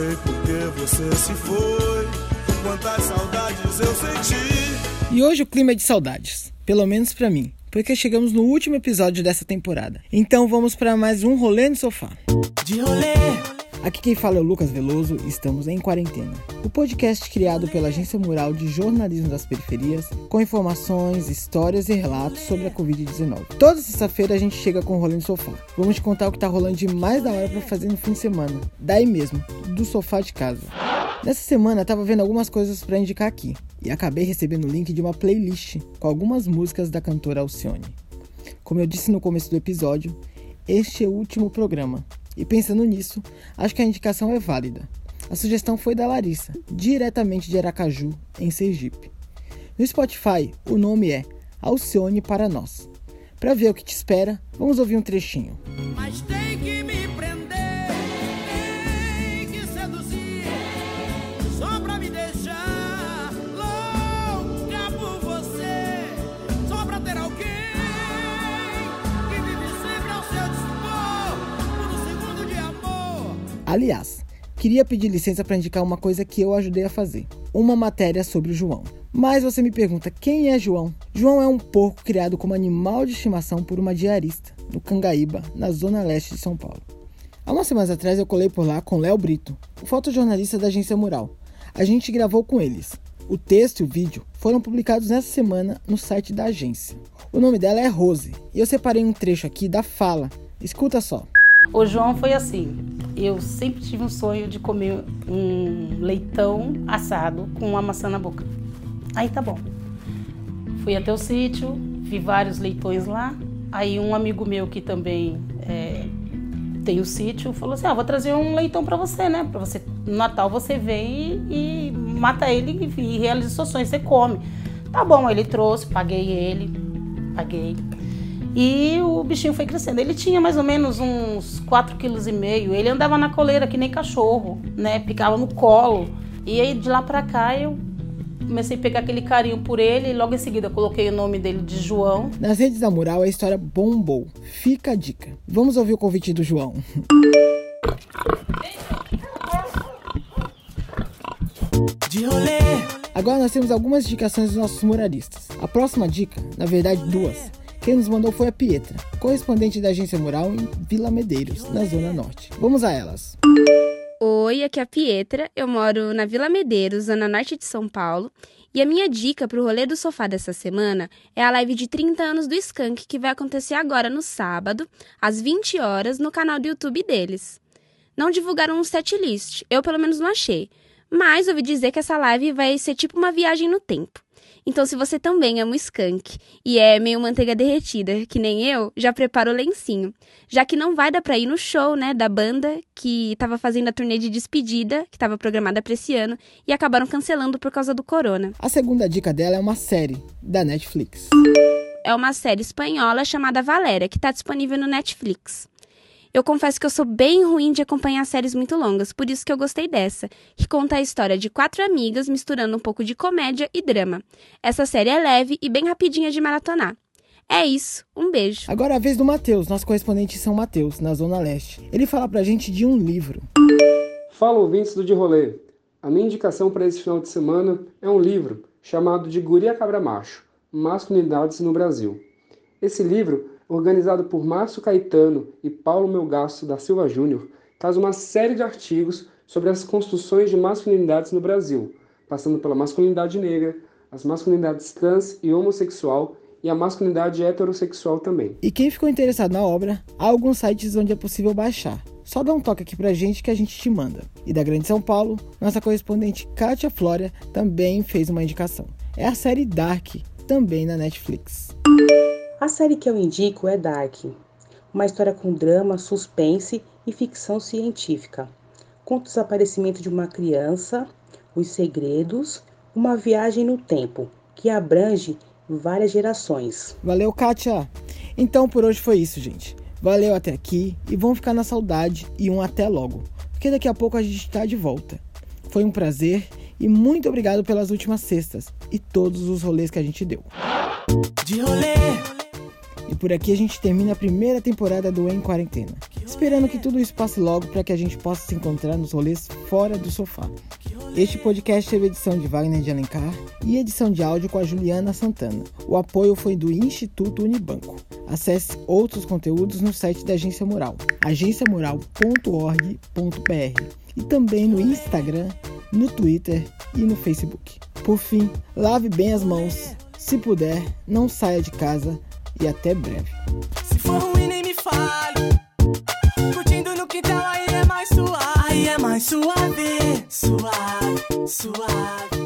sei por que você se foi. Quantas saudades eu senti. E hoje o clima é de saudades, pelo menos para mim, porque chegamos no último episódio dessa temporada. Então vamos para mais um rolê no sofá. De rolê. Aqui quem fala é o Lucas Veloso e estamos em quarentena. O podcast criado pela Agência Mural de Jornalismo das Periferias, com informações, histórias e relatos sobre a Covid-19. Toda sexta-feira a gente chega com o rolê no sofá. Vamos te contar o que tá rolando de mais da hora para fazer no fim de semana. Daí mesmo, do sofá de casa. Nessa semana eu tava vendo algumas coisas para indicar aqui e acabei recebendo o link de uma playlist com algumas músicas da cantora Alcione. Como eu disse no começo do episódio, este é o último programa e pensando nisso, acho que a indicação é válida. A sugestão foi da Larissa, diretamente de Aracaju, em Sergipe. No Spotify, o nome é Alcione para Nós. Para ver o que te espera, vamos ouvir um trechinho. Mas tem Aliás, queria pedir licença para indicar uma coisa que eu ajudei a fazer: uma matéria sobre o João. Mas você me pergunta quem é João? João é um porco criado como animal de estimação por uma diarista, no Cangaíba, na zona leste de São Paulo. Há umas semanas atrás eu colei por lá com Léo Brito, o fotojornalista da agência Mural. A gente gravou com eles. O texto e o vídeo foram publicados nessa semana no site da agência. O nome dela é Rose e eu separei um trecho aqui da fala. Escuta só. O João foi assim. Eu sempre tive um sonho de comer um leitão assado com uma maçã na boca. Aí tá bom. Fui até o sítio, vi vários leitões lá. Aí um amigo meu que também é, tem o sítio falou assim: Ah, vou trazer um leitão para você, né? Para você no Natal você vem e, e mata ele e, e realiza seus sonhos, você come. Tá bom, ele trouxe, paguei ele, paguei. E o bichinho foi crescendo. Ele tinha mais ou menos uns 4,5 kg. Ele andava na coleira que nem cachorro, né? Ficava no colo. E aí de lá pra cá eu comecei a pegar aquele carinho por ele e logo em seguida coloquei o nome dele de João. Nas redes da Mural a história bombou. Fica a dica. Vamos ouvir o convite do João. De rolê. Agora nós temos algumas indicações dos nossos muralistas. A próxima dica, na verdade duas, quem nos mandou foi a Pietra, correspondente da agência Mural em Vila Medeiros, na Zona Norte. Vamos a elas. Oi, aqui é a Pietra. Eu moro na Vila Medeiros, zona norte de São Paulo. E a minha dica pro rolê do sofá dessa semana é a live de 30 anos do Skank, que vai acontecer agora no sábado, às 20 horas, no canal do YouTube deles. Não divulgaram um setlist, eu pelo menos não achei. Mas ouvi dizer que essa live vai ser tipo uma viagem no tempo. Então, se você também ama o skunk e é meio manteiga derretida, que nem eu, já prepara o lencinho. Já que não vai dar pra ir no show, né, da banda que tava fazendo a turnê de despedida, que tava programada pra esse ano, e acabaram cancelando por causa do corona. A segunda dica dela é uma série da Netflix. É uma série espanhola chamada Valéria, que tá disponível no Netflix. Eu confesso que eu sou bem ruim de acompanhar séries muito longas, por isso que eu gostei dessa, que conta a história de quatro amigas misturando um pouco de comédia e drama. Essa série é leve e bem rapidinha de maratonar. É isso, um beijo. Agora é a vez do Matheus, nosso correspondente em São Mateus, na Zona Leste. Ele fala pra gente de um livro. Fala ouvintes do De Rolê. A minha indicação para esse final de semana é um livro chamado de Guria Cabra Macho, Masculinidades no Brasil. Esse livro, organizado por Márcio Caetano e Paulo Melgaço da Silva Júnior, traz uma série de artigos sobre as construções de masculinidades no Brasil, passando pela masculinidade negra, as masculinidades trans e homossexual e a masculinidade heterossexual também. E quem ficou interessado na obra, há alguns sites onde é possível baixar. Só dá um toque aqui pra gente que a gente te manda. E da Grande São Paulo, nossa correspondente Kátia Flória também fez uma indicação. É a série Dark, também na Netflix. A série que eu indico é Dark, uma história com drama, suspense e ficção científica. Conta o desaparecimento de uma criança, os segredos, uma viagem no tempo que abrange várias gerações. Valeu, Kátia! Então por hoje foi isso, gente. Valeu até aqui e vamos ficar na saudade e um até logo, porque daqui a pouco a gente está de volta. Foi um prazer e muito obrigado pelas últimas sextas e todos os rolês que a gente deu. De rolê. E por aqui a gente termina a primeira temporada do Em Quarentena. esperando que tudo isso passe logo para que a gente possa se encontrar nos rolês fora do sofá. Este podcast teve edição de Wagner de Alencar e edição de áudio com a Juliana Santana. O apoio foi do Instituto Unibanco. Acesse outros conteúdos no site da Agência Mural, agenciamural.org.br e também no Instagram, no Twitter e no Facebook. Por fim, lave bem as mãos, se puder, não saia de casa e até breve. Se for ruim, nem me fale. Curtindo no quintal, aí é mais suave. Aí é mais suave, suave, suave.